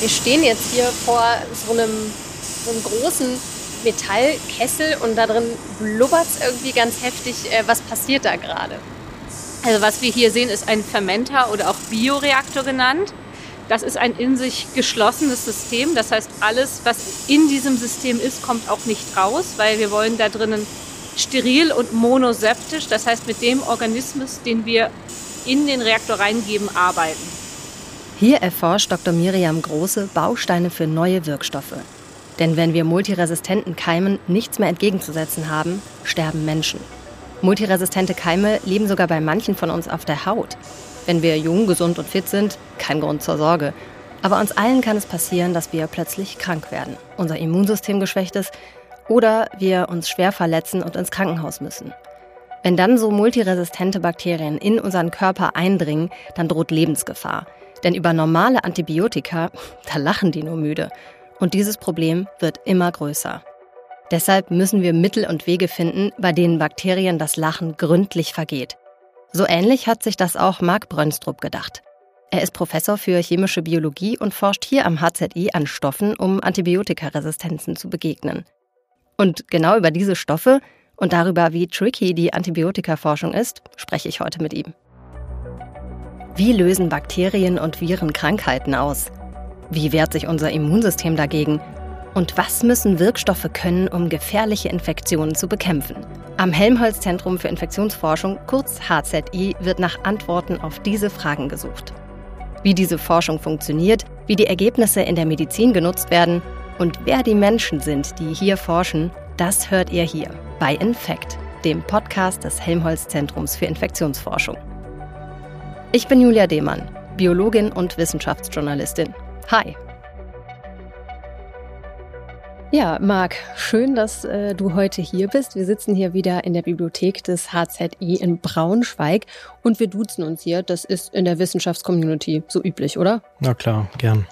Wir stehen jetzt hier vor so einem, so einem großen Metallkessel und da drin blubbert es irgendwie ganz heftig. Äh, was passiert da gerade? Also was wir hier sehen, ist ein Fermenter oder auch Bioreaktor genannt. Das ist ein in sich geschlossenes System. Das heißt, alles, was in diesem System ist, kommt auch nicht raus, weil wir wollen da drinnen steril und monoseptisch, das heißt mit dem Organismus, den wir in den Reaktor reingeben, arbeiten. Hier erforscht Dr. Miriam Große Bausteine für neue Wirkstoffe. Denn wenn wir multiresistenten Keimen nichts mehr entgegenzusetzen haben, sterben Menschen. Multiresistente Keime leben sogar bei manchen von uns auf der Haut. Wenn wir jung, gesund und fit sind, kein Grund zur Sorge. Aber uns allen kann es passieren, dass wir plötzlich krank werden, unser Immunsystem geschwächt ist oder wir uns schwer verletzen und ins Krankenhaus müssen. Wenn dann so multiresistente Bakterien in unseren Körper eindringen, dann droht Lebensgefahr. Denn über normale Antibiotika, da lachen die nur müde. Und dieses Problem wird immer größer. Deshalb müssen wir Mittel und Wege finden, bei denen Bakterien das Lachen gründlich vergeht. So ähnlich hat sich das auch Marc Brönstrup gedacht. Er ist Professor für chemische Biologie und forscht hier am HZI an Stoffen, um Antibiotikaresistenzen zu begegnen. Und genau über diese Stoffe und darüber, wie tricky die Antibiotikaforschung ist, spreche ich heute mit ihm. Wie lösen Bakterien und Viren Krankheiten aus? Wie wehrt sich unser Immunsystem dagegen? Und was müssen Wirkstoffe können, um gefährliche Infektionen zu bekämpfen? Am Helmholtz Zentrum für Infektionsforschung, kurz HZI, wird nach Antworten auf diese Fragen gesucht. Wie diese Forschung funktioniert, wie die Ergebnisse in der Medizin genutzt werden und wer die Menschen sind, die hier forschen, das hört ihr hier bei Infekt, dem Podcast des Helmholtz Zentrums für Infektionsforschung. Ich bin Julia Demann, Biologin und Wissenschaftsjournalistin. Hi. Ja, Marc, schön, dass äh, du heute hier bist. Wir sitzen hier wieder in der Bibliothek des HZI in Braunschweig und wir duzen uns hier. Das ist in der Wissenschaftscommunity so üblich, oder? Na klar, gern.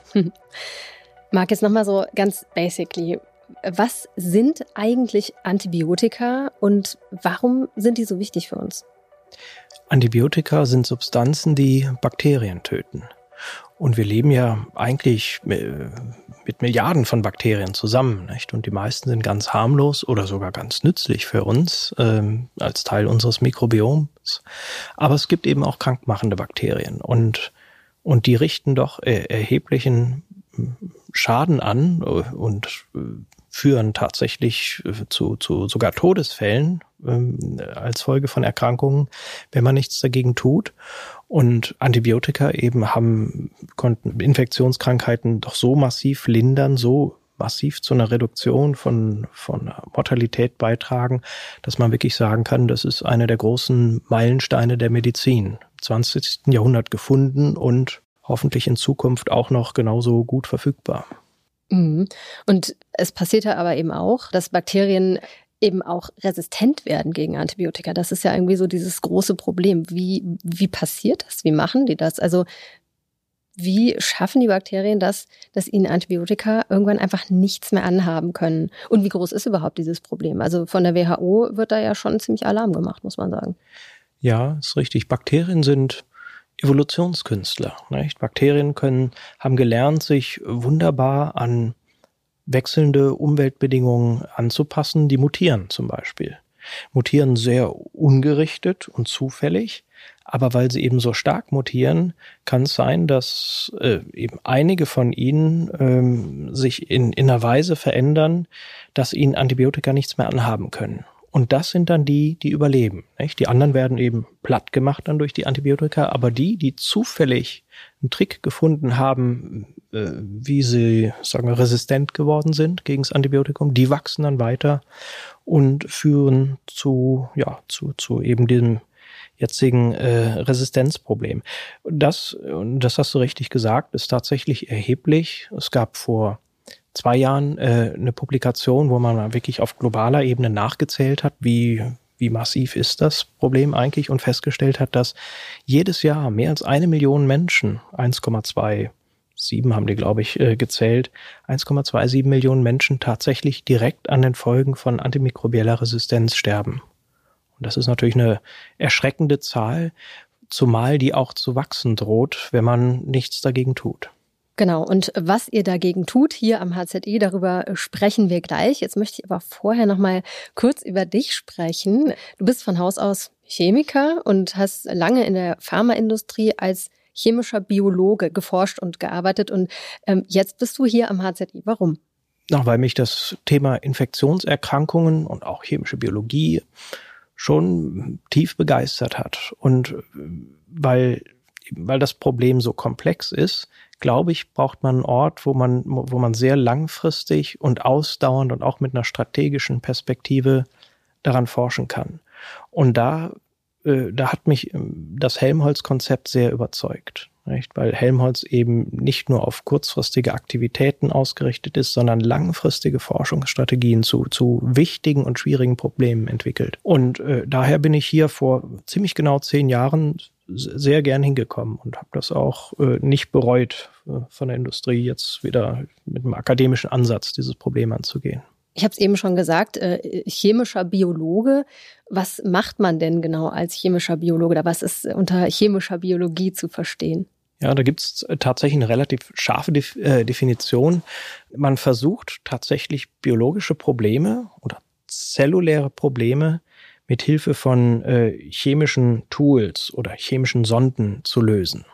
Marc, jetzt nochmal so ganz basically. Was sind eigentlich Antibiotika und warum sind die so wichtig für uns? Antibiotika sind Substanzen, die Bakterien töten. Und wir leben ja eigentlich mit Milliarden von Bakterien zusammen, nicht? Und die meisten sind ganz harmlos oder sogar ganz nützlich für uns ähm, als Teil unseres Mikrobioms. Aber es gibt eben auch krankmachende Bakterien und und die richten doch erheblichen Schaden an und führen tatsächlich zu, zu sogar Todesfällen ähm, als Folge von Erkrankungen, wenn man nichts dagegen tut. Und Antibiotika eben haben, konnten Infektionskrankheiten doch so massiv lindern, so massiv zu einer Reduktion von, von Mortalität beitragen, dass man wirklich sagen kann, das ist eine der großen Meilensteine der Medizin. Im 20. Jahrhundert gefunden und hoffentlich in Zukunft auch noch genauso gut verfügbar. Mhm. Und es passiert ja aber eben auch, dass Bakterien eben auch resistent werden gegen Antibiotika. Das ist ja irgendwie so dieses große Problem. Wie, wie passiert das? Wie machen die das? Also wie schaffen die Bakterien das, dass ihnen Antibiotika irgendwann einfach nichts mehr anhaben können? Und wie groß ist überhaupt dieses Problem? Also von der WHO wird da ja schon ziemlich Alarm gemacht, muss man sagen. Ja, ist richtig. Bakterien sind Evolutionskünstler. Nicht? Bakterien können, haben gelernt, sich wunderbar an wechselnde Umweltbedingungen anzupassen, die mutieren zum Beispiel. Mutieren sehr ungerichtet und zufällig, aber weil sie eben so stark mutieren, kann es sein, dass äh, eben einige von ihnen ähm, sich in, in einer Weise verändern, dass ihnen Antibiotika nichts mehr anhaben können. Und das sind dann die, die überleben. Nicht? Die anderen werden eben platt gemacht dann durch die Antibiotika, aber die, die zufällig einen Trick gefunden haben, äh, wie sie, sagen wir, resistent geworden sind gegen das Antibiotikum, die wachsen dann weiter und führen zu, ja, zu, zu eben diesem jetzigen äh, Resistenzproblem. Das, und das hast du richtig gesagt, ist tatsächlich erheblich. Es gab vor zwei Jahren äh, eine Publikation, wo man wirklich auf globaler Ebene nachgezählt hat, wie, wie massiv ist das Problem eigentlich und festgestellt hat, dass jedes Jahr mehr als eine Million Menschen, 1,27 haben die, glaube ich, äh, gezählt, 1,27 Millionen Menschen tatsächlich direkt an den Folgen von antimikrobieller Resistenz sterben. Und das ist natürlich eine erschreckende Zahl, zumal die auch zu wachsen droht, wenn man nichts dagegen tut. Genau, und was ihr dagegen tut hier am HZI, darüber sprechen wir gleich. Jetzt möchte ich aber vorher noch mal kurz über dich sprechen. Du bist von Haus aus Chemiker und hast lange in der Pharmaindustrie als chemischer Biologe geforscht und gearbeitet und ähm, jetzt bist du hier am HZI. Warum? Ach, weil mich das Thema Infektionserkrankungen und auch chemische Biologie schon tief begeistert hat und äh, weil weil das Problem so komplex ist, glaube ich, braucht man einen Ort, wo man, wo man sehr langfristig und ausdauernd und auch mit einer strategischen Perspektive daran forschen kann. Und da, äh, da hat mich ähm, das Helmholtz-Konzept sehr überzeugt. Nicht? Weil Helmholtz eben nicht nur auf kurzfristige Aktivitäten ausgerichtet ist, sondern langfristige Forschungsstrategien zu, zu wichtigen und schwierigen Problemen entwickelt. Und äh, daher bin ich hier vor ziemlich genau zehn Jahren sehr gern hingekommen und habe das auch äh, nicht bereut, äh, von der Industrie jetzt wieder mit einem akademischen Ansatz dieses Problem anzugehen. Ich habe es eben schon gesagt, äh, chemischer Biologe. Was macht man denn genau als chemischer Biologe oder was ist unter chemischer Biologie zu verstehen? Ja, da gibt es tatsächlich eine relativ scharfe Def äh, Definition. Man versucht tatsächlich biologische Probleme oder zelluläre Probleme mit Hilfe von äh, chemischen Tools oder chemischen Sonden zu lösen.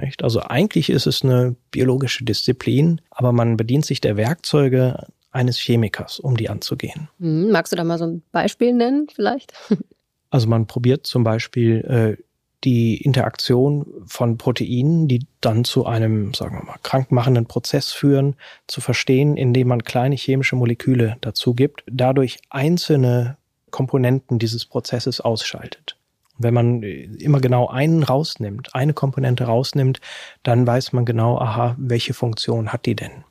Nicht? Also eigentlich ist es eine biologische Disziplin, aber man bedient sich der Werkzeuge eines Chemikers, um die anzugehen. Hm, magst du da mal so ein Beispiel nennen, vielleicht? Also man probiert zum Beispiel äh, die Interaktion von Proteinen, die dann zu einem, sagen wir mal, krankmachenden Prozess führen, zu verstehen, indem man kleine chemische Moleküle dazu gibt, dadurch einzelne Komponenten dieses Prozesses ausschaltet. Und wenn man äh, immer genau einen rausnimmt, eine Komponente rausnimmt, dann weiß man genau, aha, welche Funktion hat die denn?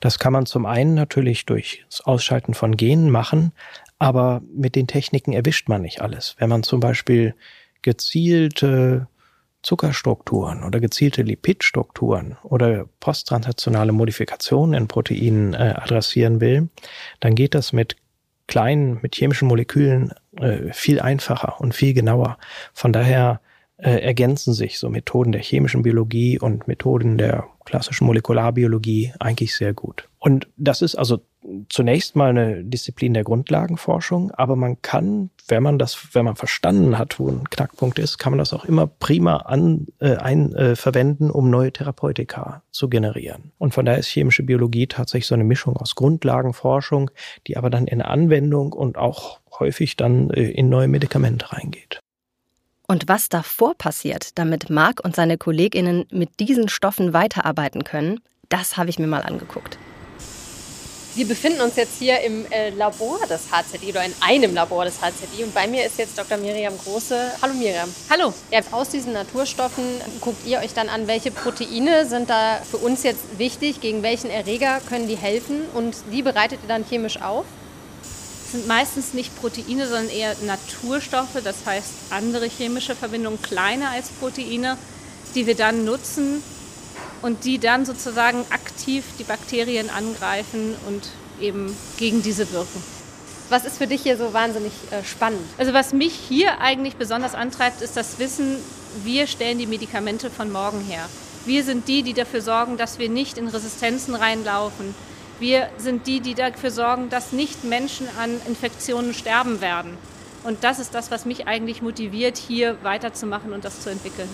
Das kann man zum einen natürlich durch das Ausschalten von Genen machen, aber mit den Techniken erwischt man nicht alles. Wenn man zum Beispiel gezielte Zuckerstrukturen oder gezielte Lipidstrukturen oder posttranslationale Modifikationen in Proteinen äh, adressieren will, dann geht das mit kleinen, mit chemischen Molekülen äh, viel einfacher und viel genauer. Von daher äh, ergänzen sich so Methoden der chemischen Biologie und Methoden der klassischen Molekularbiologie eigentlich sehr gut. Und das ist also zunächst mal eine Disziplin der Grundlagenforschung, aber man kann, wenn man das, wenn man verstanden hat, wo ein Knackpunkt ist, kann man das auch immer prima an, äh, ein, äh, verwenden, um neue Therapeutika zu generieren. Und von daher ist chemische Biologie tatsächlich so eine Mischung aus Grundlagenforschung, die aber dann in Anwendung und auch häufig dann äh, in neue Medikamente reingeht. Und was davor passiert, damit Marc und seine Kolleginnen mit diesen Stoffen weiterarbeiten können, das habe ich mir mal angeguckt. Wir befinden uns jetzt hier im äh, Labor des HZI oder in einem Labor des HZI und bei mir ist jetzt Dr. Miriam Große. Hallo Miriam. Hallo. Ja, aus diesen Naturstoffen guckt ihr euch dann an, welche Proteine sind da für uns jetzt wichtig, gegen welchen Erreger können die helfen und die bereitet ihr dann chemisch auf? Es sind meistens nicht Proteine, sondern eher Naturstoffe, das heißt andere chemische Verbindungen kleiner als Proteine, die wir dann nutzen, und die dann sozusagen aktiv die Bakterien angreifen und eben gegen diese wirken. Was ist für dich hier so wahnsinnig äh, spannend? Also was mich hier eigentlich besonders antreibt, ist das Wissen, wir stellen die Medikamente von morgen her. Wir sind die, die dafür sorgen, dass wir nicht in Resistenzen reinlaufen. Wir sind die, die dafür sorgen, dass nicht Menschen an Infektionen sterben werden. Und das ist das, was mich eigentlich motiviert, hier weiterzumachen und das zu entwickeln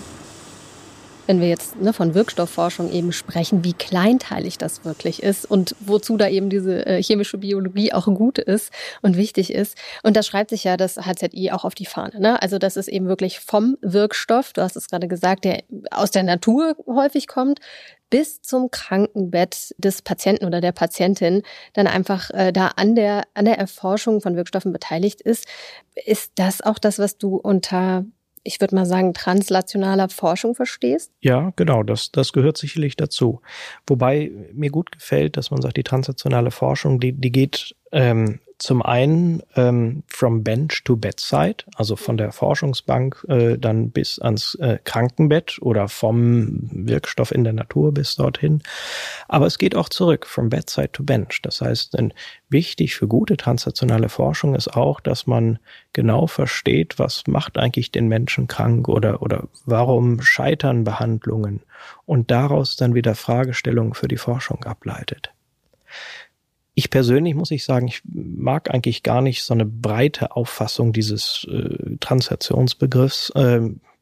wenn wir jetzt ne, von Wirkstoffforschung eben sprechen, wie kleinteilig das wirklich ist und wozu da eben diese äh, chemische Biologie auch gut ist und wichtig ist. Und da schreibt sich ja das HZI auch auf die Fahne. Ne? Also das ist eben wirklich vom Wirkstoff, du hast es gerade gesagt, der aus der Natur häufig kommt, bis zum Krankenbett des Patienten oder der Patientin dann einfach äh, da an der, an der Erforschung von Wirkstoffen beteiligt ist. Ist das auch das, was du unter ich würde mal sagen, translationaler Forschung verstehst? Ja, genau, das, das gehört sicherlich dazu. Wobei mir gut gefällt, dass man sagt, die translationale Forschung, die, die geht ähm, zum einen ähm, from bench to bedside, also von der Forschungsbank äh, dann bis ans äh, Krankenbett oder vom Wirkstoff in der Natur bis dorthin. Aber es geht auch zurück, from bedside to bench. Das heißt, wichtig für gute translationale Forschung ist auch, dass man genau versteht, was macht eigentlich den Menschen krank oder, oder warum scheitern Behandlungen und daraus dann wieder Fragestellungen für die Forschung ableitet. Ich persönlich muss ich sagen, ich mag eigentlich gar nicht so eine breite Auffassung dieses äh, Translationsbegriffs, äh,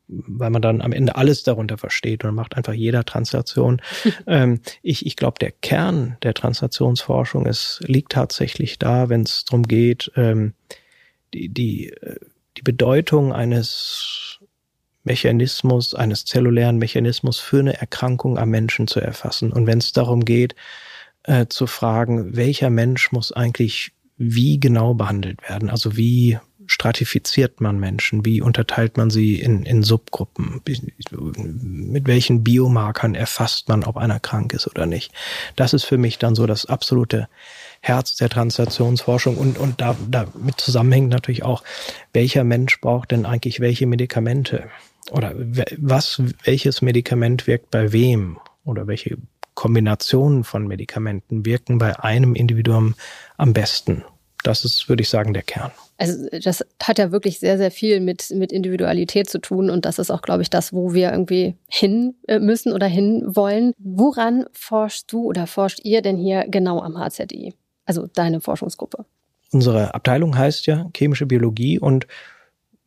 weil man dann am Ende alles darunter versteht und macht einfach jeder Translation. ähm, ich ich glaube, der Kern der Translationsforschung ist, liegt tatsächlich da, wenn es darum geht, ähm, die, die, äh, die Bedeutung eines Mechanismus, eines zellulären Mechanismus für eine Erkrankung am Menschen zu erfassen. Und wenn es darum geht, äh, zu fragen, welcher Mensch muss eigentlich wie genau behandelt werden? Also wie stratifiziert man Menschen? Wie unterteilt man sie in, in Subgruppen? Mit welchen Biomarkern erfasst man, ob einer krank ist oder nicht? Das ist für mich dann so das absolute Herz der Translationsforschung und, und da, damit zusammenhängt natürlich auch, welcher Mensch braucht denn eigentlich welche Medikamente? Oder was, welches Medikament wirkt bei wem? Oder welche Kombinationen von Medikamenten wirken bei einem Individuum am besten. Das ist, würde ich sagen, der Kern. Also das hat ja wirklich sehr, sehr viel mit, mit Individualität zu tun und das ist auch, glaube ich, das, wo wir irgendwie hin äh, müssen oder hin wollen. Woran forschst du oder forscht ihr denn hier genau am HZI? Also deine Forschungsgruppe. Unsere Abteilung heißt ja chemische Biologie und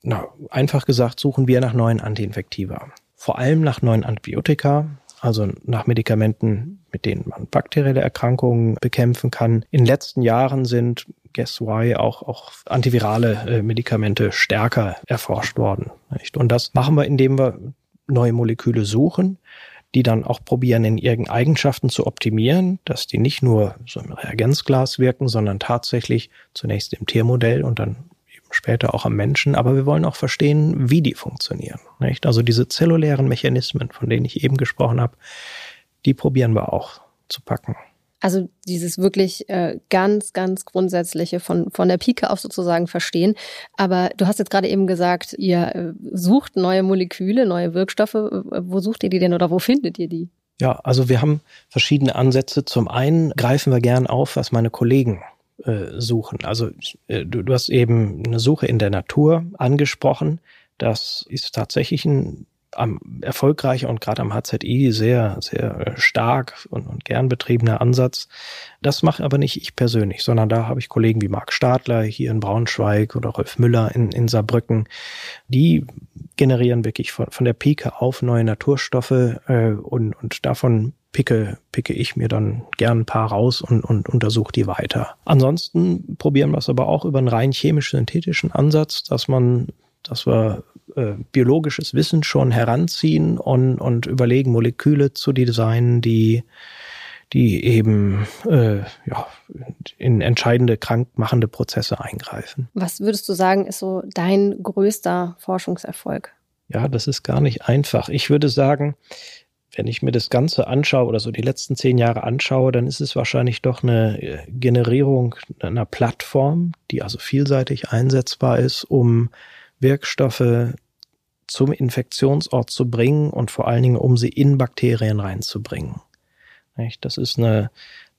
na, einfach gesagt suchen wir nach neuen Antiinfektiva. Vor allem nach neuen Antibiotika, also nach Medikamenten, mit denen man bakterielle Erkrankungen bekämpfen kann. In den letzten Jahren sind, guess why, auch, auch antivirale äh, Medikamente stärker erforscht worden. Nicht? Und das machen wir, indem wir neue Moleküle suchen, die dann auch probieren, in ihren Eigenschaften zu optimieren, dass die nicht nur so im Reagenzglas wirken, sondern tatsächlich zunächst im Tiermodell und dann später auch am Menschen, aber wir wollen auch verstehen, wie die funktionieren. Nicht? Also diese zellulären Mechanismen, von denen ich eben gesprochen habe, die probieren wir auch zu packen. Also dieses wirklich äh, ganz, ganz grundsätzliche von, von der Pike auf sozusagen verstehen. Aber du hast jetzt gerade eben gesagt, ihr äh, sucht neue Moleküle, neue Wirkstoffe. Wo sucht ihr die denn oder wo findet ihr die? Ja, also wir haben verschiedene Ansätze. Zum einen greifen wir gern auf, was meine Kollegen äh, suchen. Also äh, du, du hast eben eine Suche in der Natur angesprochen. Das ist tatsächlich ein am erfolgreicher und gerade am HZI sehr, sehr stark und, und gern betriebener Ansatz. Das mache aber nicht ich persönlich, sondern da habe ich Kollegen wie Marc Stadler hier in Braunschweig oder Rolf Müller in, in Saarbrücken. Die generieren wirklich von, von der Pike auf neue Naturstoffe äh, und, und davon picke, picke ich mir dann gern ein paar raus und, und untersuche die weiter. Ansonsten probieren wir es aber auch über einen rein chemisch-synthetischen Ansatz, dass man, dass wir äh, biologisches Wissen schon heranziehen und, und überlegen, Moleküle zu designen, die die eben äh, ja, in entscheidende krankmachende Prozesse eingreifen. Was würdest du sagen, ist so dein größter Forschungserfolg? Ja, das ist gar nicht einfach. Ich würde sagen, wenn ich mir das Ganze anschaue oder so die letzten zehn Jahre anschaue, dann ist es wahrscheinlich doch eine äh, Generierung einer Plattform, die also vielseitig einsetzbar ist, um Wirkstoffe zum Infektionsort zu bringen und vor allen Dingen, um sie in Bakterien reinzubringen. Das ist eine,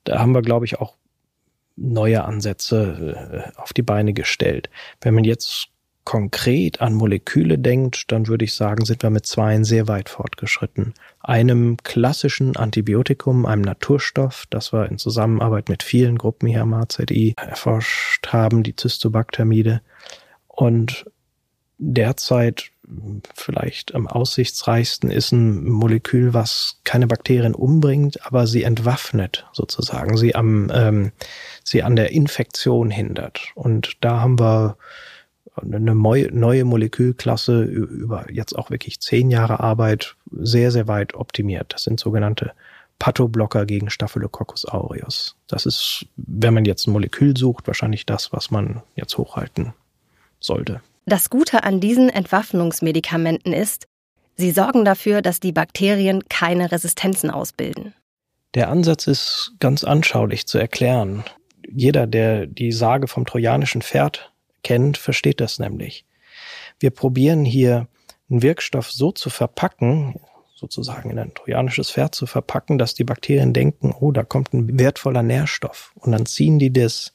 da haben wir, glaube ich, auch neue Ansätze äh, auf die Beine gestellt. Wenn man jetzt konkret an Moleküle denkt, dann würde ich sagen, sind wir mit zweien sehr weit fortgeschritten. Einem klassischen Antibiotikum, einem Naturstoff, das wir in Zusammenarbeit mit vielen Gruppen hier am HZI erforscht haben, die Zystobactermide. Und derzeit vielleicht am aussichtsreichsten ist ein Molekül, was keine Bakterien umbringt, aber sie entwaffnet sozusagen, sie am ähm, sie an der Infektion hindert. Und da haben wir eine neue Molekülklasse über jetzt auch wirklich zehn Jahre Arbeit sehr, sehr weit optimiert. Das sind sogenannte Pathoblocker gegen Staphylococcus aureus. Das ist, wenn man jetzt ein Molekül sucht, wahrscheinlich das, was man jetzt hochhalten sollte. Das Gute an diesen Entwaffnungsmedikamenten ist, sie sorgen dafür, dass die Bakterien keine Resistenzen ausbilden. Der Ansatz ist ganz anschaulich zu erklären jeder, der die Sage vom trojanischen Pferd kennt, versteht das nämlich. Wir probieren hier einen Wirkstoff so zu verpacken, sozusagen in ein trojanisches Pferd zu verpacken, dass die Bakterien denken, oh, da kommt ein wertvoller Nährstoff. Und dann ziehen die das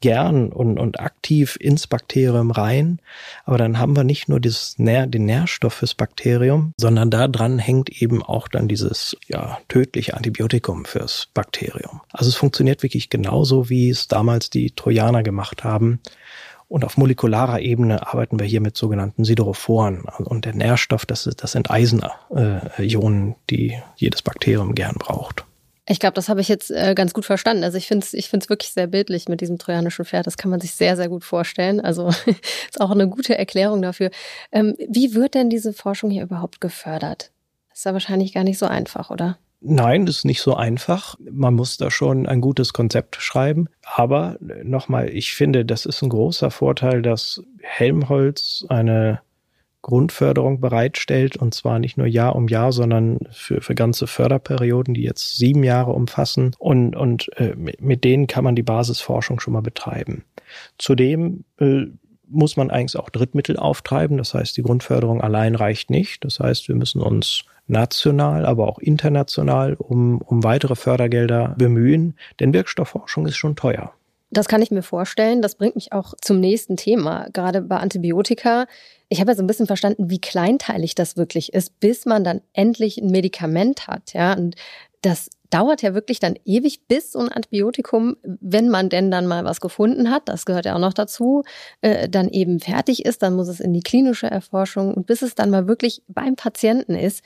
gern und, und aktiv ins Bakterium rein. Aber dann haben wir nicht nur dieses Nähr, den Nährstoff fürs Bakterium, sondern da dran hängt eben auch dann dieses ja, tödliche Antibiotikum fürs Bakterium. Also es funktioniert wirklich genauso, wie es damals die Trojaner gemacht haben. Und auf molekularer Ebene arbeiten wir hier mit sogenannten Siderophoren. Und der Nährstoff, das, ist, das sind Eisenionen, die jedes Bakterium gern braucht. Ich glaube, das habe ich jetzt äh, ganz gut verstanden. Also ich finde es ich wirklich sehr bildlich mit diesem trojanischen Pferd. Das kann man sich sehr, sehr gut vorstellen. Also ist auch eine gute Erklärung dafür. Ähm, wie wird denn diese Forschung hier überhaupt gefördert? Ist ja wahrscheinlich gar nicht so einfach, oder? Nein, das ist nicht so einfach. Man muss da schon ein gutes Konzept schreiben. Aber äh, nochmal, ich finde, das ist ein großer Vorteil, dass Helmholtz eine Grundförderung bereitstellt und zwar nicht nur Jahr um Jahr, sondern für, für ganze Förderperioden, die jetzt sieben Jahre umfassen und, und äh, mit denen kann man die Basisforschung schon mal betreiben. Zudem äh, muss man eigentlich auch Drittmittel auftreiben, das heißt, die Grundförderung allein reicht nicht, das heißt, wir müssen uns national, aber auch international um, um weitere Fördergelder bemühen, denn Wirkstoffforschung ist schon teuer. Das kann ich mir vorstellen. Das bringt mich auch zum nächsten Thema. Gerade bei Antibiotika ich habe ja so ein bisschen verstanden, wie kleinteilig das wirklich ist, bis man dann endlich ein Medikament hat, ja. Und das dauert ja wirklich dann ewig, bis so ein Antibiotikum, wenn man denn dann mal was gefunden hat, das gehört ja auch noch dazu, äh, dann eben fertig ist, dann muss es in die klinische Erforschung und bis es dann mal wirklich beim Patienten ist.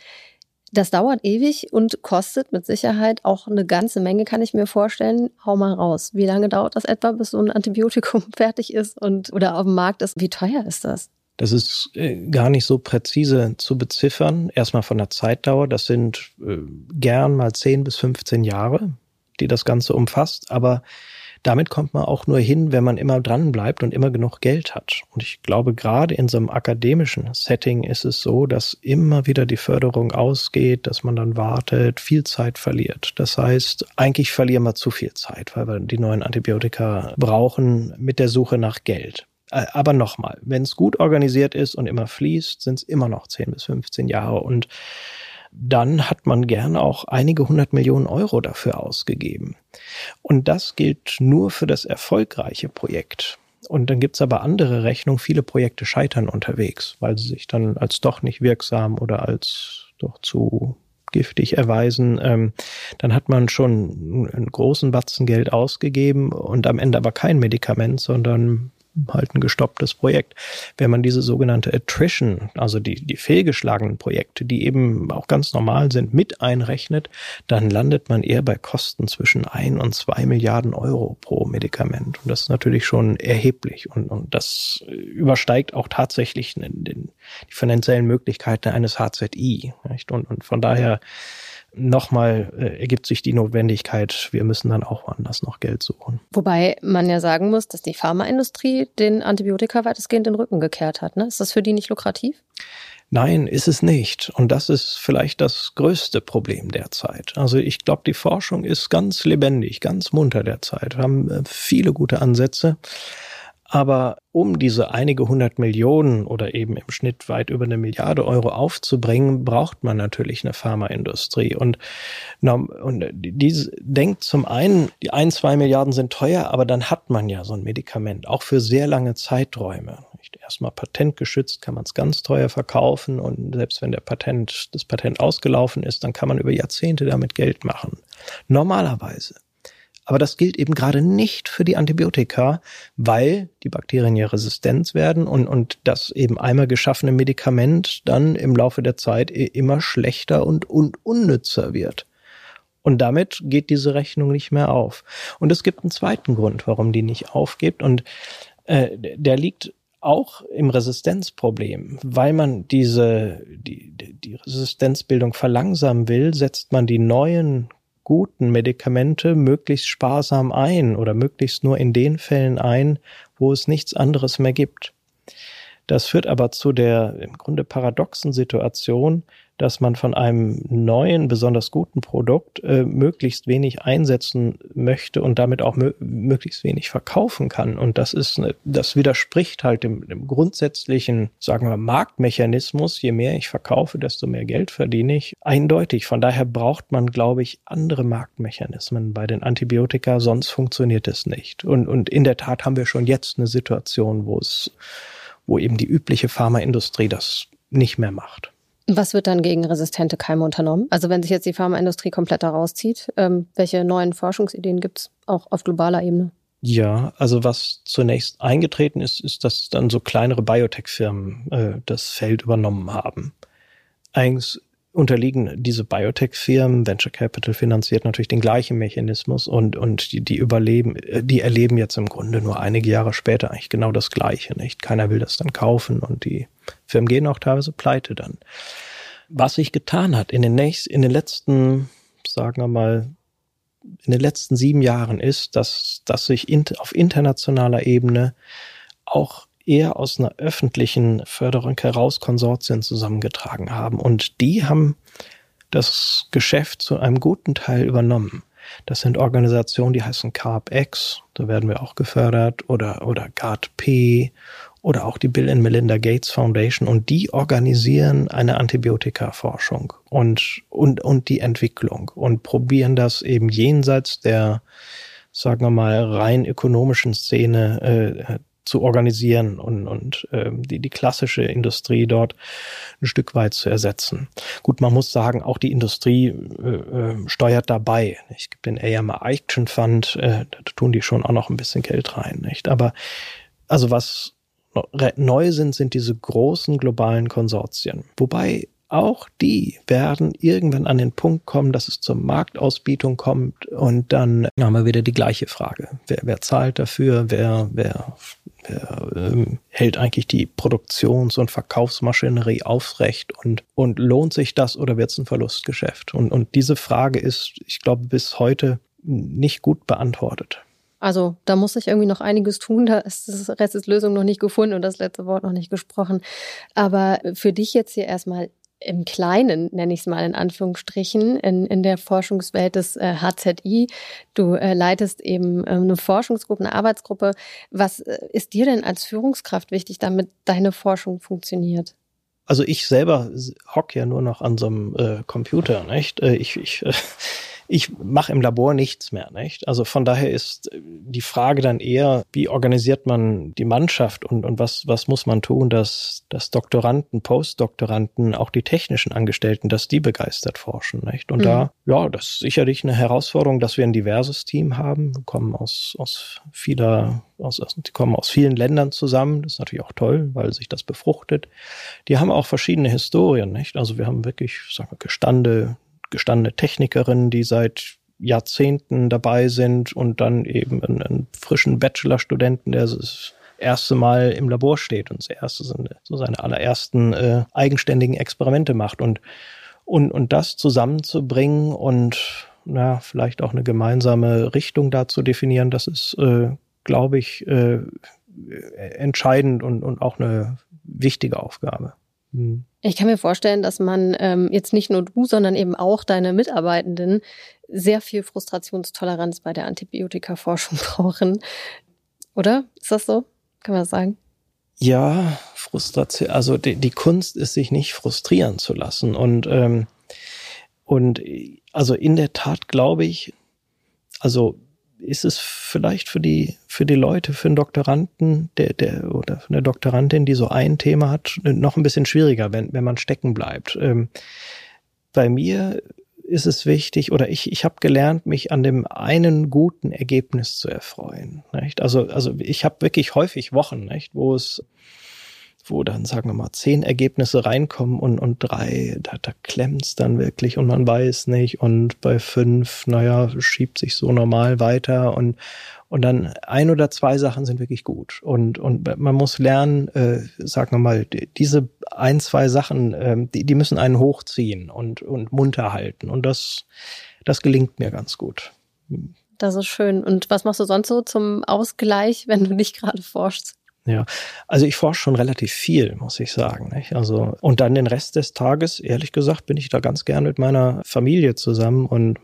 Das dauert ewig und kostet mit Sicherheit auch eine ganze Menge, kann ich mir vorstellen. Hau mal raus. Wie lange dauert das etwa, bis so ein Antibiotikum fertig ist und oder auf dem Markt ist? Wie teuer ist das? Das ist äh, gar nicht so präzise zu beziffern. Erstmal von der Zeitdauer. Das sind äh, gern mal 10 bis 15 Jahre, die das Ganze umfasst. Aber damit kommt man auch nur hin, wenn man immer dran bleibt und immer genug Geld hat. Und ich glaube, gerade in so einem akademischen Setting ist es so, dass immer wieder die Förderung ausgeht, dass man dann wartet, viel Zeit verliert. Das heißt, eigentlich verlieren wir zu viel Zeit, weil wir die neuen Antibiotika brauchen mit der Suche nach Geld. Äh, aber nochmal, wenn es gut organisiert ist und immer fließt, sind es immer noch 10 bis 15 Jahre und dann hat man gern auch einige hundert Millionen Euro dafür ausgegeben. Und das gilt nur für das erfolgreiche Projekt. Und dann gibt's aber andere Rechnungen. Viele Projekte scheitern unterwegs, weil sie sich dann als doch nicht wirksam oder als doch zu giftig erweisen. Ähm, dann hat man schon einen großen Batzen Geld ausgegeben und am Ende aber kein Medikament, sondern halt ein gestopptes Projekt. Wenn man diese sogenannte Attrition, also die, die fehlgeschlagenen Projekte, die eben auch ganz normal sind, mit einrechnet, dann landet man eher bei Kosten zwischen ein und zwei Milliarden Euro pro Medikament. Und das ist natürlich schon erheblich. Und, und das übersteigt auch tatsächlich den, den, die finanziellen Möglichkeiten eines HZI. Und, und von daher nochmal äh, ergibt sich die Notwendigkeit, wir müssen dann auch woanders noch Geld suchen. Wobei man ja sagen muss, dass die Pharmaindustrie den Antibiotika weitestgehend den Rücken gekehrt hat. Ne? Ist das für die nicht lukrativ? Nein, ist es nicht. Und das ist vielleicht das größte Problem derzeit. Also ich glaube, die Forschung ist ganz lebendig, ganz munter derzeit. Wir haben äh, viele gute Ansätze. Aber um diese einige hundert Millionen oder eben im Schnitt weit über eine Milliarde Euro aufzubringen, braucht man natürlich eine Pharmaindustrie. Und, und diese denkt zum einen, die ein, zwei Milliarden sind teuer, aber dann hat man ja so ein Medikament, auch für sehr lange Zeiträume. Erstmal patentgeschützt kann man es ganz teuer verkaufen und selbst wenn der Patent, das Patent ausgelaufen ist, dann kann man über Jahrzehnte damit Geld machen. Normalerweise. Aber das gilt eben gerade nicht für die Antibiotika, weil die Bakterien ja resistent werden und, und das eben einmal geschaffene Medikament dann im Laufe der Zeit immer schlechter und, und unnützer wird. Und damit geht diese Rechnung nicht mehr auf. Und es gibt einen zweiten Grund, warum die nicht aufgeht. Und äh, der liegt auch im Resistenzproblem. Weil man diese, die, die Resistenzbildung verlangsamen will, setzt man die neuen guten Medikamente möglichst sparsam ein oder möglichst nur in den Fällen ein, wo es nichts anderes mehr gibt. Das führt aber zu der im Grunde paradoxen Situation, dass man von einem neuen, besonders guten Produkt äh, möglichst wenig einsetzen möchte und damit auch möglichst wenig verkaufen kann. Und das ist, eine, das widerspricht halt dem, dem grundsätzlichen, sagen wir, Marktmechanismus. Je mehr ich verkaufe, desto mehr Geld verdiene ich. Eindeutig. Von daher braucht man, glaube ich, andere Marktmechanismen bei den Antibiotika, sonst funktioniert es nicht. Und, und in der Tat haben wir schon jetzt eine Situation, wo es, wo eben die übliche Pharmaindustrie das nicht mehr macht. Was wird dann gegen resistente Keime unternommen? Also wenn sich jetzt die Pharmaindustrie komplett da rauszieht, ähm, welche neuen Forschungsideen gibt es auch auf globaler Ebene? Ja, also was zunächst eingetreten ist, ist, dass dann so kleinere Biotech-Firmen äh, das Feld übernommen haben. Eigentlich unterliegen diese Biotech-Firmen, Venture Capital finanziert natürlich den gleichen Mechanismus und, und die, die überleben, äh, die erleben jetzt im Grunde nur einige Jahre später eigentlich genau das Gleiche, nicht? Keiner will das dann kaufen und die Firmen gehen auch teilweise pleite dann. Was sich getan hat in den nächsten, in den letzten, sagen wir mal, in den letzten sieben Jahren ist, dass, dass sich in, auf internationaler Ebene auch eher aus einer öffentlichen Förderung heraus Konsortien zusammengetragen haben. Und die haben das Geschäft zu einem guten Teil übernommen. Das sind Organisationen, die heißen CARB-X, da werden wir auch gefördert, oder, oder GARD-P oder auch die Bill and Melinda Gates Foundation und die organisieren eine Antibiotika-Forschung und, und, und die Entwicklung und probieren das eben jenseits der, sagen wir mal, rein ökonomischen Szene äh, zu organisieren und, und äh, die, die klassische Industrie dort ein Stück weit zu ersetzen. Gut, man muss sagen, auch die Industrie äh, äh, steuert dabei. Ich gibt den AMR Action Fund, äh, da tun die schon auch noch ein bisschen Geld rein, nicht? Aber also was neu sind, sind diese großen globalen Konsortien. Wobei auch die werden irgendwann an den Punkt kommen, dass es zur Marktausbietung kommt und dann haben wir wieder die gleiche Frage. Wer, wer zahlt dafür? Wer, wer, wer ähm, hält eigentlich die Produktions- und Verkaufsmaschinerie aufrecht und, und lohnt sich das oder wird es ein Verlustgeschäft? Und, und diese Frage ist, ich glaube, bis heute nicht gut beantwortet. Also da muss sich irgendwie noch einiges tun. Da ist das Rest ist Lösung noch nicht gefunden und das letzte Wort noch nicht gesprochen. Aber für dich jetzt hier erstmal im Kleinen, nenne ich es mal in Anführungsstrichen, in, in der Forschungswelt des äh, HZI. Du äh, leitest eben äh, eine Forschungsgruppe, eine Arbeitsgruppe. Was äh, ist dir denn als Führungskraft wichtig, damit deine Forschung funktioniert? Also ich selber hock ja nur noch an so einem äh, Computer, nicht? Äh, ich, ich ich mache im Labor nichts mehr, nicht? Also von daher ist die Frage dann eher, wie organisiert man die Mannschaft und, und was, was muss man tun, dass, dass Doktoranden, Postdoktoranden, auch die technischen Angestellten, dass die begeistert forschen, nicht? Und mhm. da, ja, das ist sicherlich eine Herausforderung, dass wir ein diverses Team haben. Wir kommen aus, aus vieler, aus, die kommen aus vielen Ländern zusammen. Das ist natürlich auch toll, weil sich das befruchtet. Die haben auch verschiedene Historien, nicht? Also wir haben wirklich, sagen wir, gestande gestandene Technikerinnen, die seit Jahrzehnten dabei sind und dann eben einen, einen frischen Bachelorstudenten, der das erste Mal im Labor steht und das erste so seine allerersten äh, eigenständigen Experimente macht und und und das zusammenzubringen und na vielleicht auch eine gemeinsame Richtung da zu definieren, das ist, äh, glaube ich, äh, entscheidend und und auch eine wichtige Aufgabe. Hm. Ich kann mir vorstellen, dass man ähm, jetzt nicht nur du, sondern eben auch deine Mitarbeitenden sehr viel Frustrationstoleranz bei der Antibiotikaforschung brauchen. Oder? Ist das so? Kann man das sagen? Ja, Frustration. Also die, die Kunst ist, sich nicht frustrieren zu lassen. Und, ähm, und also in der Tat glaube ich, also ist es vielleicht für die, für die Leute, für einen Doktoranden, der, der, oder für eine Doktorandin, die so ein Thema hat, noch ein bisschen schwieriger, wenn, wenn man stecken bleibt. Ähm, bei mir ist es wichtig, oder ich, ich habe gelernt, mich an dem einen guten Ergebnis zu erfreuen. Nicht? Also, also ich habe wirklich häufig Wochen, nicht, wo es wo dann, sagen wir mal, zehn Ergebnisse reinkommen und, und drei, da, da klemmt's dann wirklich und man weiß nicht. Und bei fünf, naja, schiebt sich so normal weiter und, und dann ein oder zwei Sachen sind wirklich gut. Und, und man muss lernen, äh, sagen wir mal, diese ein, zwei Sachen, äh, die, die müssen einen hochziehen und, und munter halten. Und das, das gelingt mir ganz gut. Das ist schön. Und was machst du sonst so zum Ausgleich, wenn du nicht gerade forschst? Ja, also ich forsche schon relativ viel, muss ich sagen. Nicht? Also und dann den Rest des Tages, ehrlich gesagt, bin ich da ganz gern mit meiner Familie zusammen und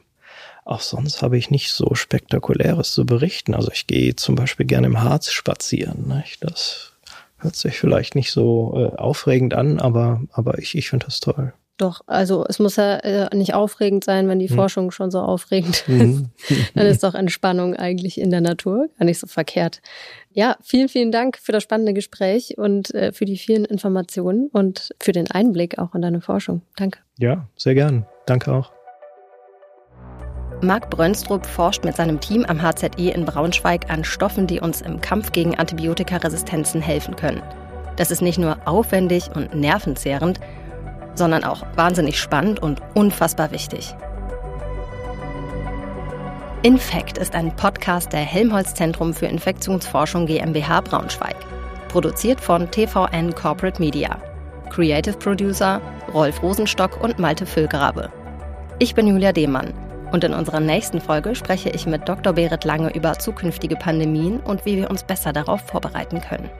auch sonst habe ich nicht so spektakuläres zu berichten. Also ich gehe zum Beispiel gerne im Harz spazieren. Nicht? Das hört sich vielleicht nicht so äh, aufregend an, aber aber ich ich finde das toll. Doch, also es muss ja äh, nicht aufregend sein, wenn die hm. Forschung schon so aufregend hm. ist. Dann ist doch Entspannung eigentlich in der Natur gar nicht so verkehrt. Ja, vielen, vielen Dank für das spannende Gespräch und äh, für die vielen Informationen und für den Einblick auch in deine Forschung. Danke. Ja, sehr gern. Danke auch. Marc Brönstrup forscht mit seinem Team am HZI in Braunschweig an Stoffen, die uns im Kampf gegen Antibiotikaresistenzen helfen können. Das ist nicht nur aufwendig und nervenzehrend, sondern auch wahnsinnig spannend und unfassbar wichtig. Infekt ist ein Podcast der Helmholtz Zentrum für Infektionsforschung GmbH Braunschweig. Produziert von TVN Corporate Media. Creative Producer Rolf Rosenstock und Malte Füllgrabe. Ich bin Julia Demann und in unserer nächsten Folge spreche ich mit Dr. Berit Lange über zukünftige Pandemien und wie wir uns besser darauf vorbereiten können.